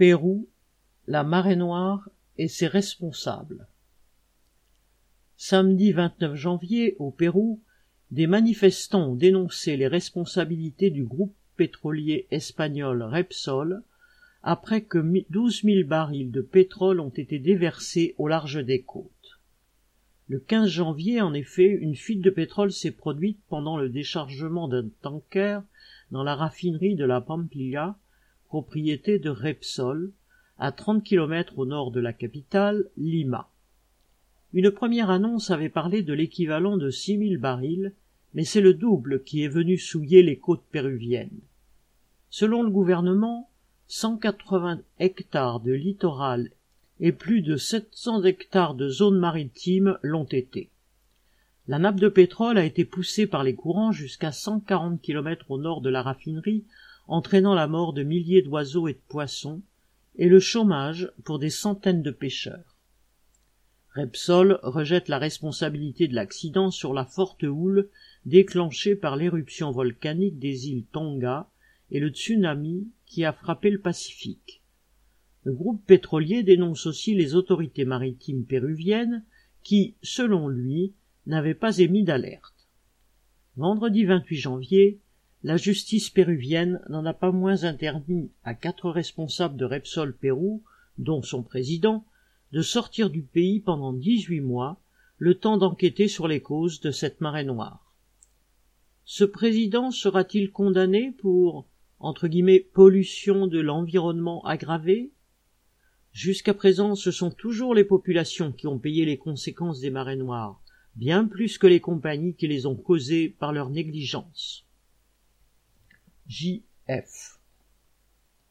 Pérou, la marée noire et ses responsables. Samedi 29 janvier, au Pérou, des manifestants ont dénoncé les responsabilités du groupe pétrolier espagnol Repsol après que 12 000 barils de pétrole ont été déversés au large des côtes. Le 15 janvier, en effet, une fuite de pétrole s'est produite pendant le déchargement d'un tanker dans la raffinerie de la Pampilla, propriété de Repsol, à 30 km au nord de la capitale, Lima. Une première annonce avait parlé de l'équivalent de 6000 barils, mais c'est le double qui est venu souiller les côtes péruviennes. Selon le gouvernement, 180 hectares de littoral et plus de 700 hectares de zones maritimes l'ont été. La nappe de pétrole a été poussée par les courants jusqu'à 140 km au nord de la raffinerie, entraînant la mort de milliers d'oiseaux et de poissons, et le chômage pour des centaines de pêcheurs. Repsol rejette la responsabilité de l'accident sur la forte houle déclenchée par l'éruption volcanique des îles Tonga et le tsunami qui a frappé le Pacifique. Le groupe pétrolier dénonce aussi les autorités maritimes péruviennes qui, selon lui, n'avaient pas émis d'alerte. Vendredi 28 janvier, la justice péruvienne n'en a pas moins interdit à quatre responsables de Repsol Pérou, dont son président, de sortir du pays pendant dix-huit mois, le temps d'enquêter sur les causes de cette marée noire. Ce président sera-t-il condamné pour, entre guillemets, pollution de l'environnement aggravée? Jusqu'à présent, ce sont toujours les populations qui ont payé les conséquences des marées noires, bien plus que les compagnies qui les ont causées par leur négligence. J.F.